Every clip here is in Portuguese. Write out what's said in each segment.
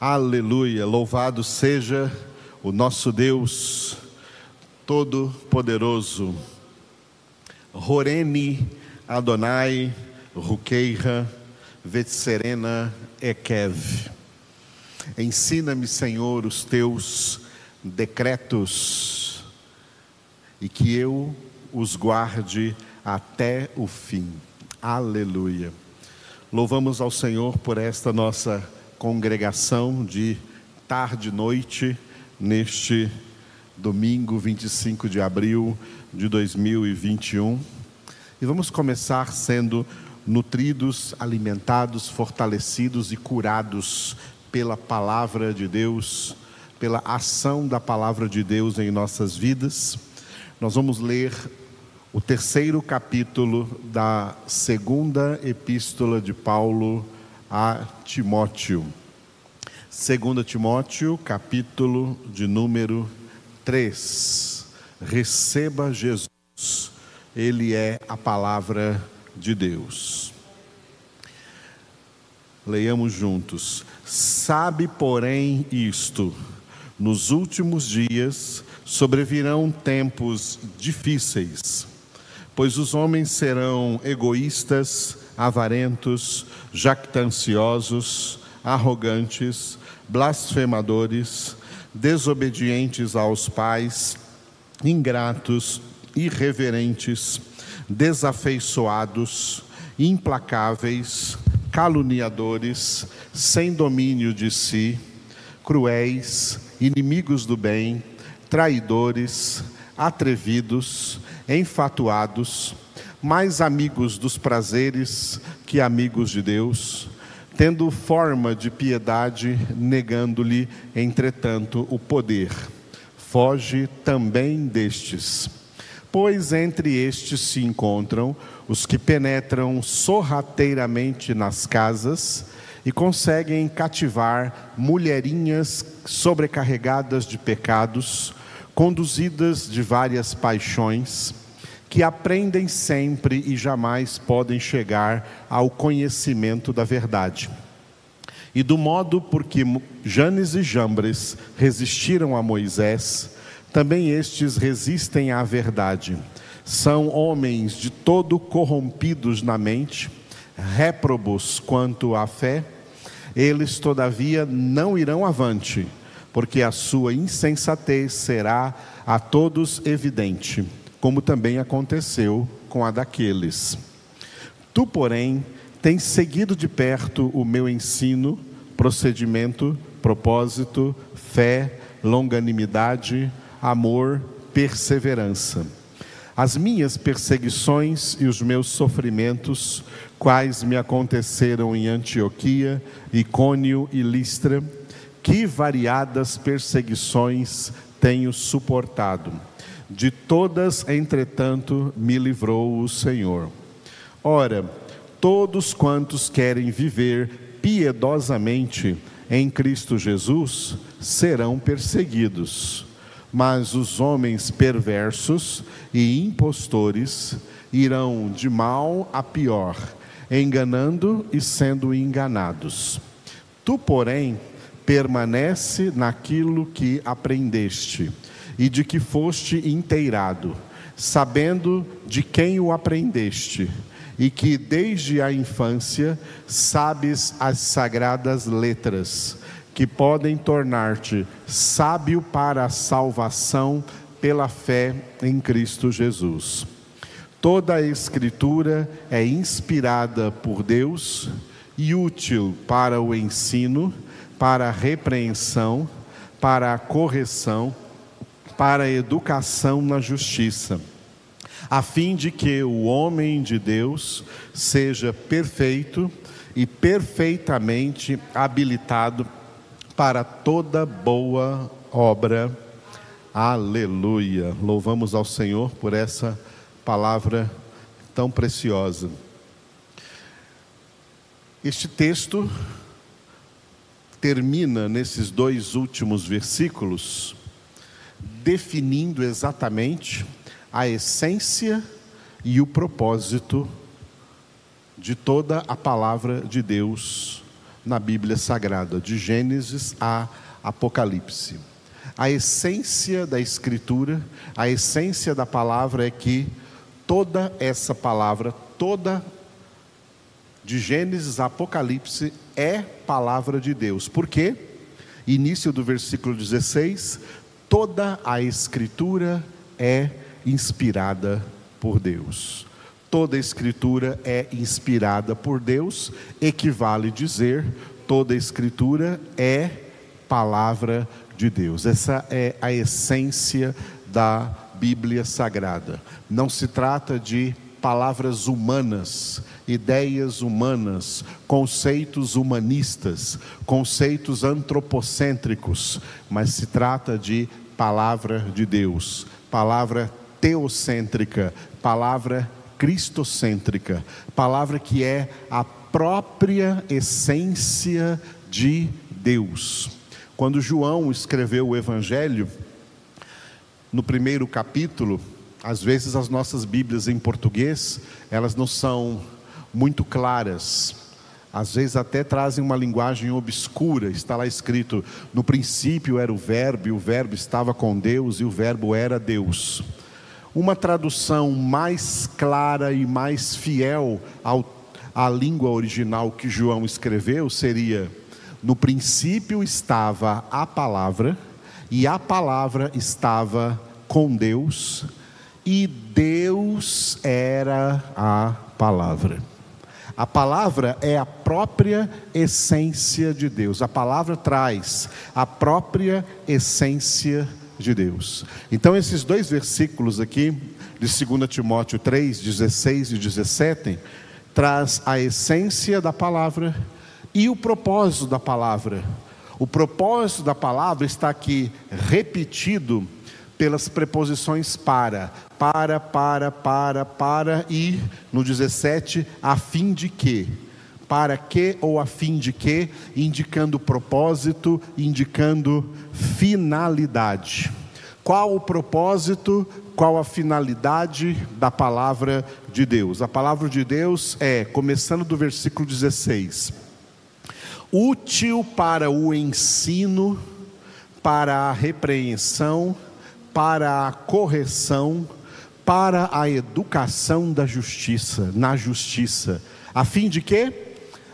Aleluia, louvado seja o nosso Deus Todo-Poderoso. Horeni Adonai Rukeira Vetserena Ekev. Ensina-me, Senhor, os teus decretos e que eu os guarde até o fim. Aleluia. Louvamos ao Senhor por esta nossa congregação de tarde e noite, neste domingo 25 de abril de 2021. E vamos começar sendo nutridos, alimentados, fortalecidos e curados pela palavra de Deus, pela ação da palavra de Deus em nossas vidas. Nós vamos ler o terceiro capítulo da segunda epístola de Paulo a Timóteo. 2 Timóteo, capítulo de número 3. Receba Jesus, Ele é a palavra de Deus. Leiamos juntos. Sabe, porém, isto: nos últimos dias sobrevirão tempos difíceis, pois os homens serão egoístas, avarentos, jactanciosos, arrogantes, blasfemadores, desobedientes aos pais, ingratos, irreverentes, desafeiçoados, implacáveis, caluniadores, sem domínio de si, cruéis, inimigos do bem, traidores, atrevidos, enfatuados, mais amigos dos prazeres que amigos de Deus, tendo forma de piedade, negando-lhe, entretanto, o poder. Foge também destes. Pois entre estes se encontram os que penetram sorrateiramente nas casas e conseguem cativar mulherinhas sobrecarregadas de pecados, conduzidas de várias paixões que aprendem sempre e jamais podem chegar ao conhecimento da verdade. E do modo por que Janes e Jambres resistiram a Moisés, também estes resistem à verdade. São homens de todo corrompidos na mente, réprobos quanto à fé, eles todavia não irão avante, porque a sua insensatez será a todos evidente como também aconteceu com a daqueles. Tu, porém, tens seguido de perto o meu ensino, procedimento, propósito, fé, longanimidade, amor, perseverança. As minhas perseguições e os meus sofrimentos, quais me aconteceram em Antioquia, Icônio e Listra, que variadas perseguições tenho suportado de todas, entretanto, me livrou o Senhor. Ora, todos quantos querem viver piedosamente em Cristo Jesus serão perseguidos, mas os homens perversos e impostores irão de mal a pior, enganando e sendo enganados. Tu, porém, permanece naquilo que aprendeste e de que foste inteirado, sabendo de quem o aprendeste, e que desde a infância sabes as sagradas letras, que podem tornar-te sábio para a salvação pela fé em Cristo Jesus. Toda a Escritura é inspirada por Deus e útil para o ensino, para a repreensão, para a correção para a educação na justiça, a fim de que o homem de Deus seja perfeito e perfeitamente habilitado para toda boa obra. Aleluia. Louvamos ao Senhor por essa palavra tão preciosa. Este texto termina nesses dois últimos versículos definindo exatamente a essência e o propósito de toda a palavra de Deus na Bíblia Sagrada, de Gênesis a Apocalipse. A essência da Escritura, a essência da palavra é que toda essa palavra, toda de Gênesis a Apocalipse é palavra de Deus. Por quê? Início do versículo 16: toda a Escritura é inspirada por Deus. Toda a Escritura é inspirada por Deus, equivale dizer toda a Escritura é palavra de Deus. Essa é a essência da Bíblia Sagrada. Não se trata de palavras humanas, ideias humanas, conceitos humanistas, conceitos antropocêntricos, mas se trata de palavra de Deus, palavra teocêntrica, palavra cristocêntrica, palavra que é a própria essência de Deus. Quando João escreveu o Evangelho, no primeiro capítulo, às vezes as nossas Bíblias em português, elas não são muito claras. Às vezes até trazem uma linguagem obscura. Está lá escrito: no princípio era o Verbo, e o Verbo estava com Deus, e o Verbo era Deus. Uma tradução mais clara e mais fiel ao, à língua original que João escreveu seria: no princípio estava a palavra, e a palavra estava com Deus e Deus era a palavra. A palavra é a própria essência de Deus. A palavra traz a própria essência de Deus. Então, esses dois versículos aqui, de 2 Timóteo 3, 16 e 17, traz a essência da palavra e o propósito da palavra. O propósito da palavra está aqui repetido pelas preposições para, para, para, para, para e no 17, a fim de que. Para que ou a fim de que, indicando propósito, indicando finalidade. Qual o propósito, qual a finalidade da palavra de Deus? A palavra de Deus é, começando do versículo 16, útil para o ensino, para a repreensão, para a correção, para a educação da justiça, na justiça, a fim de quê?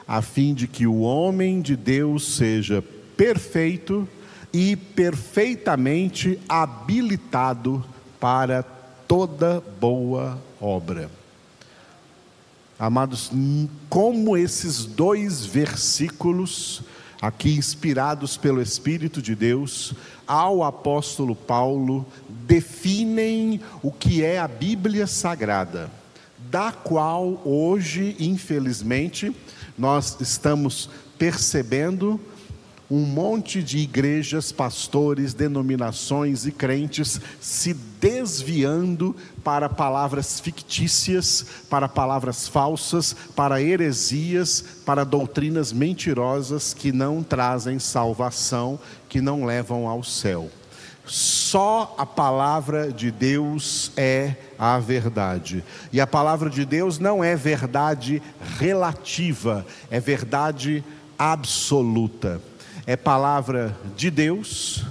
A fim de que o homem de Deus seja perfeito e perfeitamente habilitado para toda boa obra. Amados, como esses dois versículos aqui inspirados pelo Espírito de Deus, ao apóstolo Paulo, definem o que é a Bíblia Sagrada, da qual hoje, infelizmente, nós estamos percebendo um monte de igrejas, pastores, denominações e crentes se desviando para palavras fictícias, para palavras falsas, para heresias, para doutrinas mentirosas que não trazem salvação, que não levam ao céu. Só a palavra de Deus é a verdade. E a palavra de Deus não é verdade relativa, é verdade absoluta é palavra de Deus,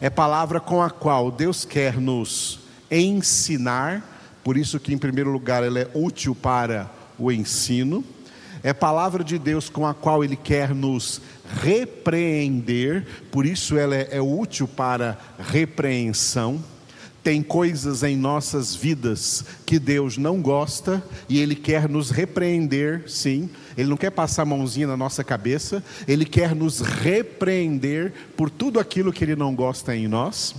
é palavra com a qual Deus quer nos ensinar, por isso que em primeiro lugar ela é útil para o ensino, é palavra de Deus com a qual Ele quer nos repreender, por isso ela é, é útil para repreensão tem coisas em nossas vidas que Deus não gosta e Ele quer nos repreender, sim. Ele não quer passar a mãozinha na nossa cabeça, Ele quer nos repreender por tudo aquilo que Ele não gosta em nós.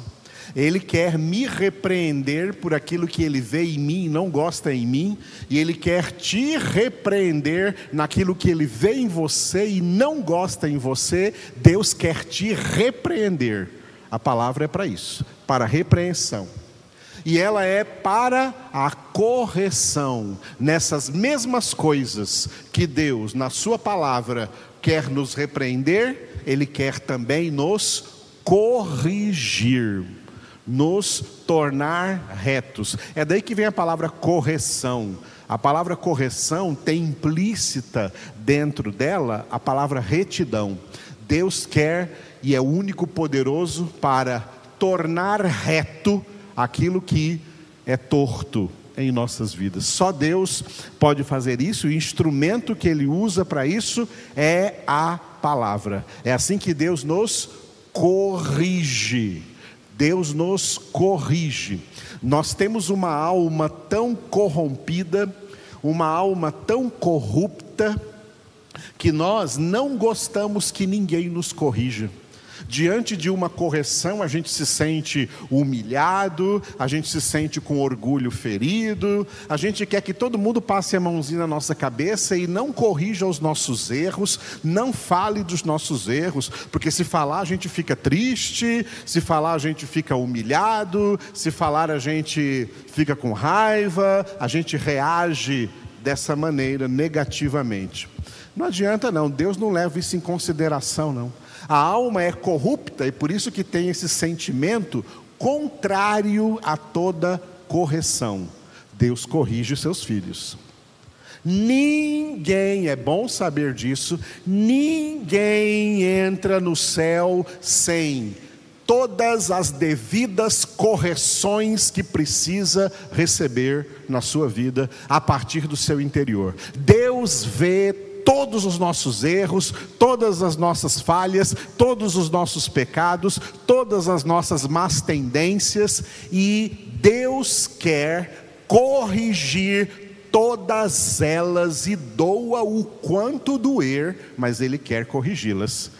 Ele quer me repreender por aquilo que ele vê em mim e não gosta em mim, e ele quer te repreender naquilo que ele vê em você e não gosta em você. Deus quer te repreender. A palavra é para isso para repreensão. E ela é para a correção nessas mesmas coisas que Deus, na Sua palavra, quer nos repreender, Ele quer também nos corrigir. nos tornar retos. É daí que vem a palavra correção. A palavra correção tem implícita dentro dela a palavra retidão. Deus quer e é único poderoso para tornar reto aquilo que é torto em nossas vidas. Só Deus pode fazer isso, o instrumento que Ele usa para isso é a palavra. É assim que Deus nos corrige. Deus nos corrige. Nós temos uma alma tão corrompida, uma alma tão corrupta, que nós não gostamos que ninguém nos corrija. Diante de uma correção, a gente se sente humilhado, a gente se sente com orgulho ferido, a gente quer que todo mundo passe a mãozinha na nossa cabeça e não corrija os nossos erros, não fale dos nossos erros, porque se falar a gente fica triste, se falar a gente fica humilhado, se falar a gente fica com raiva, a gente reage dessa maneira negativamente. Não adianta não, Deus não leva isso em consideração não. A alma é corrupta e por isso que tem esse sentimento contrário a toda correção. Deus corrige os seus filhos. Ninguém, é bom saber disso, ninguém entra no céu sem todas as devidas correções que precisa receber na sua vida a partir do seu interior. Deus vê todos os nossos erros, todas as nossas falhas, todos os nossos pecados, todas as nossas más tendências, e Deus quer corrigir todas elas e doa o quanto doer, mas Ele quer corrigi-las.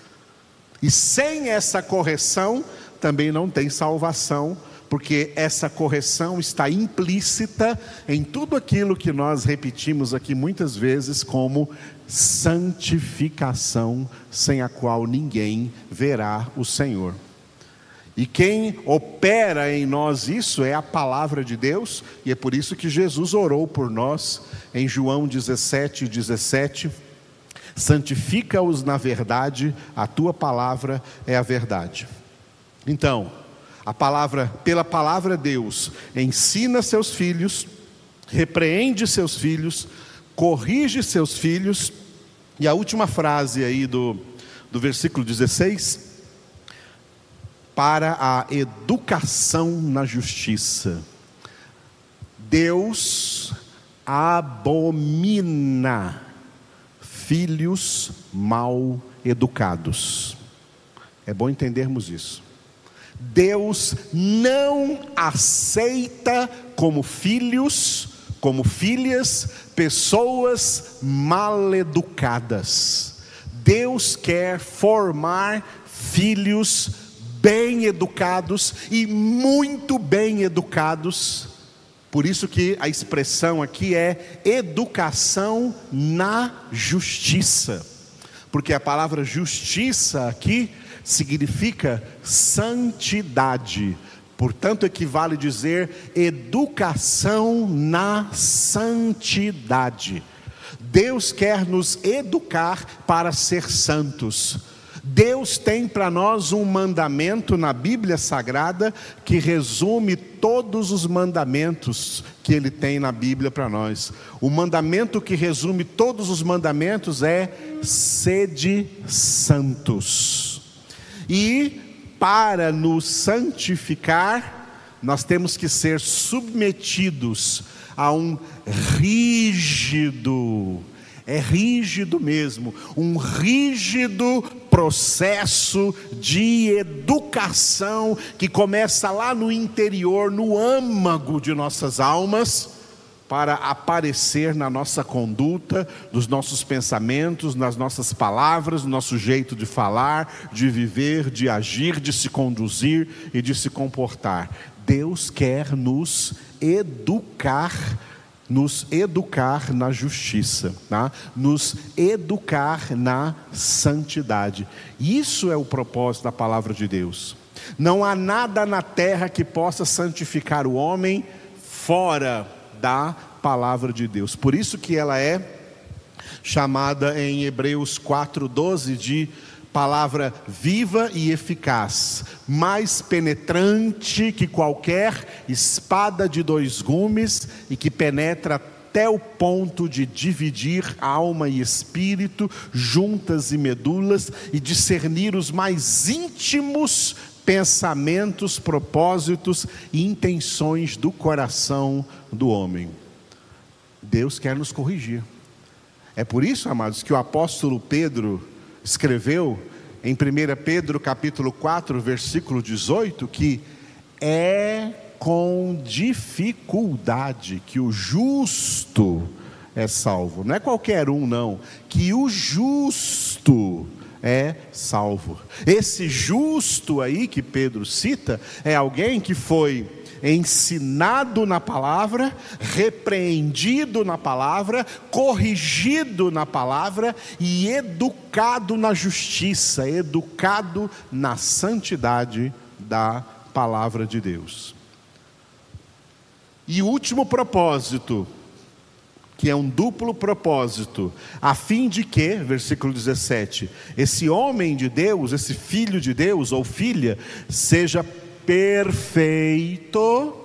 E sem essa correção, também não tem salvação porque essa correção está implícita em tudo aquilo que nós repetimos aqui muitas vezes como santificação, sem a qual ninguém verá o Senhor. E quem opera em nós isso é a palavra de Deus, e é por isso que Jesus orou por nós em João 17, 17. Santifica-os na verdade, a tua palavra é a verdade. Então, a palavra, pela palavra Deus, ensina seus filhos, repreende seus filhos, corrige seus filhos, e a última frase aí do, do versículo 16, para a educação na justiça. Deus abomina filhos mal educados. É bom entendermos isso. Deus não aceita como filhos, como filhas, pessoas mal educadas. Deus quer formar filhos bem educados e muito bem educados. Por isso que a expressão aqui é educação na justiça. Porque a palavra justiça aqui significa santidade. Portanto, equivale dizer educação na santidade. Deus quer nos educar para ser santos. Deus tem para nós um mandamento na Bíblia Sagrada que resume todos os mandamentos que Ele tem na Bíblia para nós. O mandamento que resume todos os mandamentos é: sede santos. E para nos santificar, nós temos que ser submetidos a um rígido, é rígido mesmo, um rígido processo de educação que começa lá no interior, no âmago de nossas almas para aparecer na nossa conduta, nos nossos pensamentos, nas nossas palavras, no nosso jeito de falar, de viver, de agir, de se conduzir e de se comportar. Deus quer nos educar, nos educar na justiça, tá? nos educar na santidade. Isso é o propósito da palavra de Deus. Não há nada na terra que possa santificar o homem fora da palavra de Deus. Por isso que ela é chamada em Hebreus 4:12 de palavra viva e eficaz, mais penetrante que qualquer espada de dois gumes e que penetra até o ponto de dividir alma e espírito, juntas e medulas, e discernir os mais íntimos pensamentos, propósitos e intenções do coração do homem. Deus quer nos corrigir. É por isso, amados, que o apóstolo Pedro escreveu em 1 Pedro capítulo 4, versículo 18, que é com dificuldade que o justo é salvo. Não é qualquer um, não. Que o justo é salvo. Esse justo aí que Pedro cita é alguém que foi ensinado na palavra, repreendido na palavra, corrigido na palavra e educado na justiça, educado na santidade da palavra de Deus. E último propósito, que é um duplo propósito, a fim de que, versículo 17, esse homem de Deus, esse filho de Deus ou filha, seja perfeito,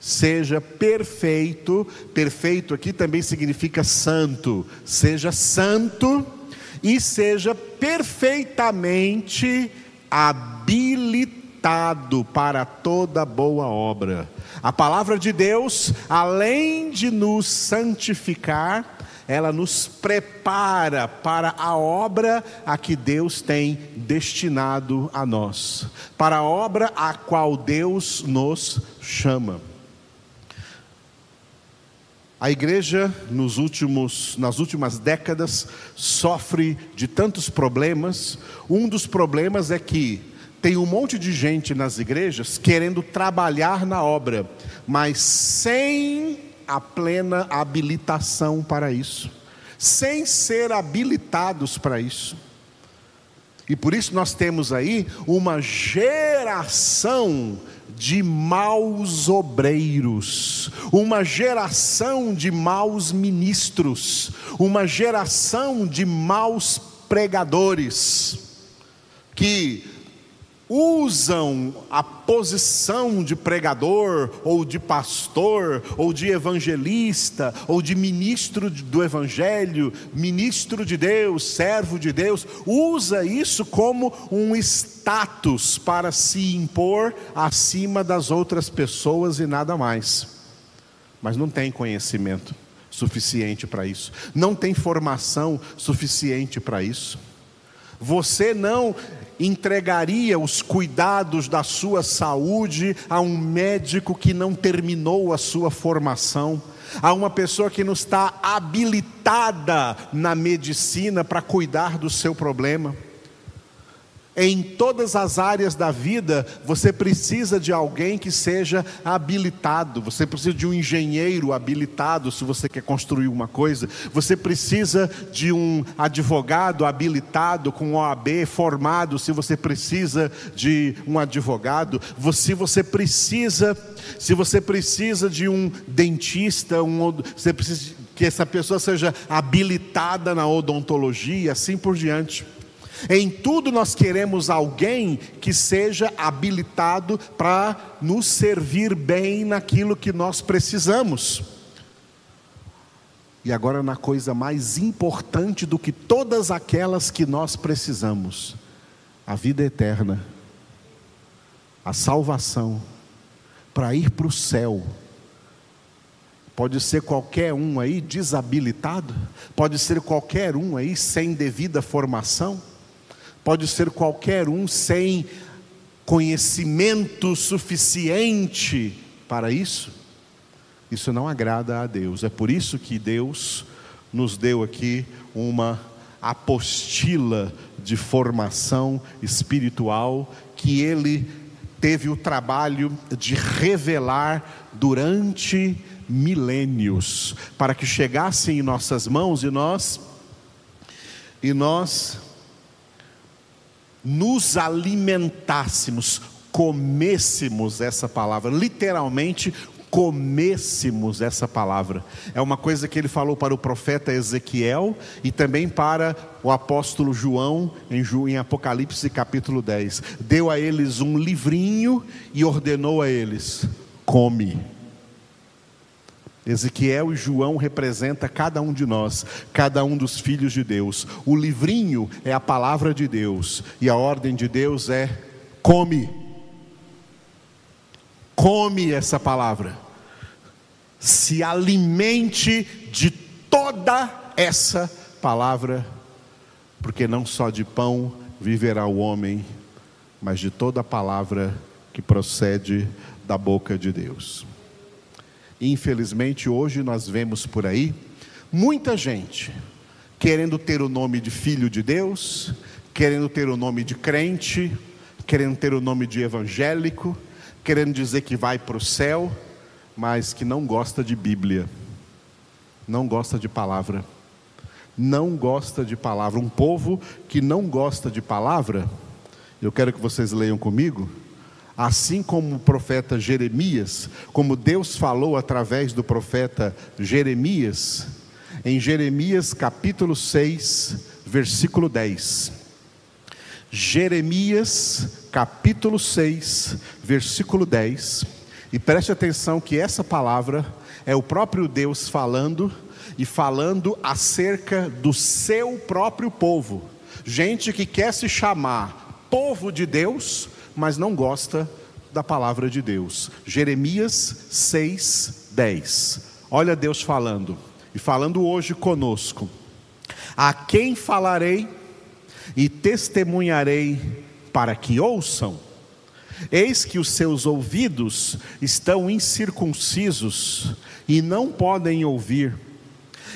seja perfeito, perfeito aqui também significa santo, seja santo e seja perfeitamente habilitado para toda boa obra. A palavra de Deus, além de nos santificar, ela nos prepara para a obra a que Deus tem destinado a nós, para a obra a qual Deus nos chama. A igreja nos últimos, nas últimas décadas sofre de tantos problemas. Um dos problemas é que tem um monte de gente nas igrejas querendo trabalhar na obra, mas sem a plena habilitação para isso, sem ser habilitados para isso. E por isso nós temos aí uma geração de maus obreiros, uma geração de maus ministros, uma geração de maus pregadores, que usam a posição de pregador, ou de pastor, ou de evangelista, ou de ministro do evangelho, ministro de Deus, servo de Deus, usa isso como um status para se impor acima das outras pessoas e nada mais. Mas não tem conhecimento suficiente para isso, não tem formação suficiente para isso. Você não entregaria os cuidados da sua saúde a um médico que não terminou a sua formação, a uma pessoa que não está habilitada na medicina para cuidar do seu problema. Em todas as áreas da vida, você precisa de alguém que seja habilitado, você precisa de um engenheiro habilitado se você quer construir uma coisa, você precisa de um advogado habilitado com OAB formado, se você precisa de um advogado, se você precisa, se você precisa de um dentista, um, você precisa que essa pessoa seja habilitada na odontologia, assim por diante. Em tudo nós queremos alguém que seja habilitado para nos servir bem naquilo que nós precisamos. E agora na coisa mais importante do que todas aquelas que nós precisamos: a vida eterna, a salvação, para ir para o céu. Pode ser qualquer um aí desabilitado, pode ser qualquer um aí sem devida formação pode ser qualquer um sem conhecimento suficiente para isso. Isso não agrada a Deus. É por isso que Deus nos deu aqui uma apostila de formação espiritual que ele teve o trabalho de revelar durante milênios, para que chegasse em nossas mãos e nós e nós nos alimentássemos, comêssemos essa palavra, literalmente comêssemos essa palavra. É uma coisa que ele falou para o profeta Ezequiel e também para o apóstolo João em, Apocalipse capítulo 10. Deu a eles um livrinho e ordenou a eles: come. Ezequiel e João representa cada um de nós, cada um dos filhos de Deus. O livrinho é a palavra de Deus e a ordem de Deus é come. Come essa palavra. Se alimente de toda essa palavra, porque não só de pão viverá o homem, mas de toda palavra que procede da boca de Deus. Infelizmente, hoje nós vemos por aí muita gente querendo ter o nome de filho de Deus, querendo ter o nome de crente, querendo ter o nome de evangélico, querendo dizer que vai para o céu, mas que não gosta de Bíblia, não gosta de palavra, não gosta de palavra. Um povo que não gosta de palavra, eu quero que vocês leiam comigo Assim como o profeta Jeremias, como Deus falou através do profeta Jeremias, em Jeremias capítulo 6, versículo 10. Jeremias capítulo 6, versículo 10. E preste atenção que essa palavra é o próprio Deus falando e falando acerca do seu próprio povo. Gente que quer se chamar povo de Deus, mas não gosta da palavra de Deus. Jeremias 6, 10. Olha Deus falando, e falando hoje conosco. A quem falarei e testemunharei para que ouçam? Eis que os seus ouvidos estão incircuncisos e não podem ouvir.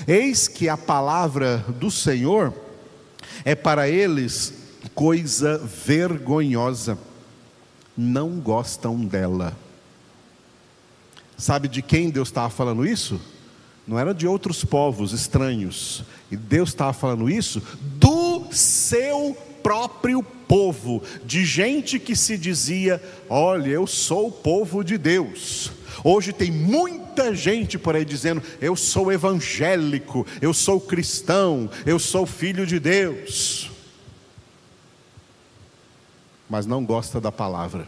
Eis que a palavra do Senhor é para eles coisa vergonhosa não gostam dela. Sabe de quem Deus estava falando isso? Não era de outros povos estranhos. E Deus estava falando isso do seu próprio povo, de gente que se dizia: Olha, eu sou o povo de Deus. Hoje tem muita gente por aí dizendo: Eu sou evangélico, eu sou cristão, eu sou filho de Deus mas não gosta da palavra.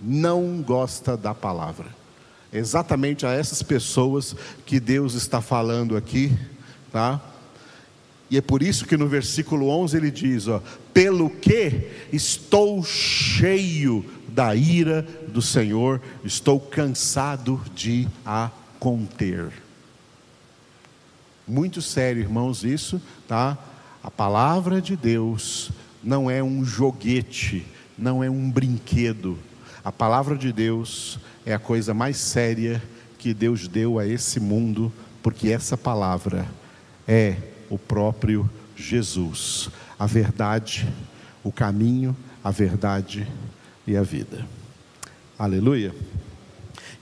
Não gosta da palavra. Exatamente a essas pessoas que Deus está falando aqui, tá? E é por isso que no versículo 11 ele diz: ó, pelo que estou cheio da ira do Senhor, estou cansado de a conter. Muito sério, irmãos, isso, tá? A palavra de Deus não é um joguete, não é um brinquedo. A palavra de Deus é a coisa mais séria que Deus deu a esse mundo, porque essa palavra é o próprio Jesus, a verdade, o caminho, a verdade e a vida. Aleluia.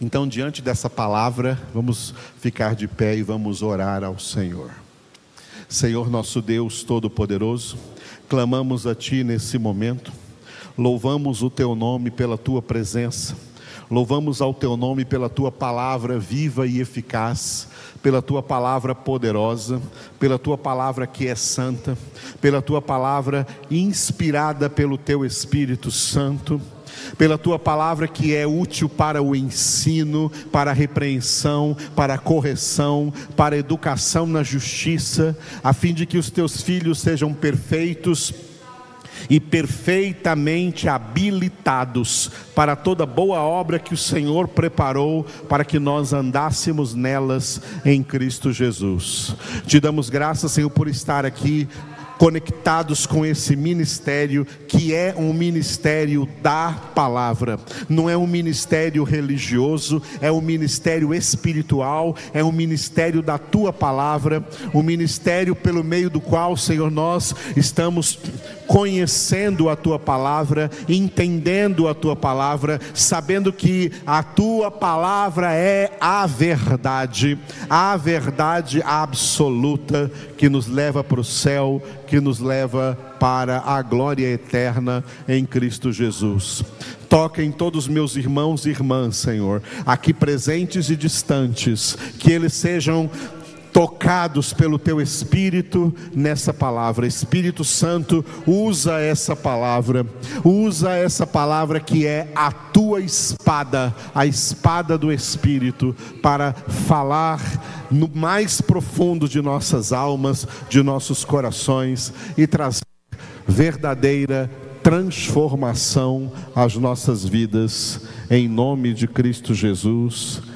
Então, diante dessa palavra, vamos ficar de pé e vamos orar ao Senhor. Senhor nosso Deus Todo-Poderoso, clamamos a Ti nesse momento, louvamos o Teu nome pela Tua presença, louvamos ao Teu nome pela Tua palavra viva e eficaz, pela Tua palavra poderosa, pela Tua palavra que é santa, pela Tua palavra inspirada pelo Teu Espírito Santo pela tua palavra que é útil para o ensino, para a repreensão, para a correção, para a educação na justiça, a fim de que os teus filhos sejam perfeitos e perfeitamente habilitados para toda boa obra que o Senhor preparou para que nós andássemos nelas em Cristo Jesus. Te damos graças, Senhor, por estar aqui conectados com esse ministério, que é um ministério da palavra, não é um ministério religioso, é um ministério espiritual, é um ministério da tua palavra, um ministério pelo meio do qual, Senhor, nós estamos conhecendo a tua palavra, entendendo a tua palavra, sabendo que a tua palavra é a verdade, a verdade absoluta que nos leva para o céu, que nos leva para a glória eterna em Cristo Jesus. Toca em todos os meus irmãos e irmãs, Senhor, aqui presentes e distantes, que eles sejam tocados pelo teu Espírito nessa palavra. Espírito Santo, usa essa palavra, usa essa palavra que é a tua espada, a espada do Espírito, para falar no mais profundo de nossas almas, de nossos corações e trazer verdadeira transformação às nossas vidas, em nome de Cristo Jesus.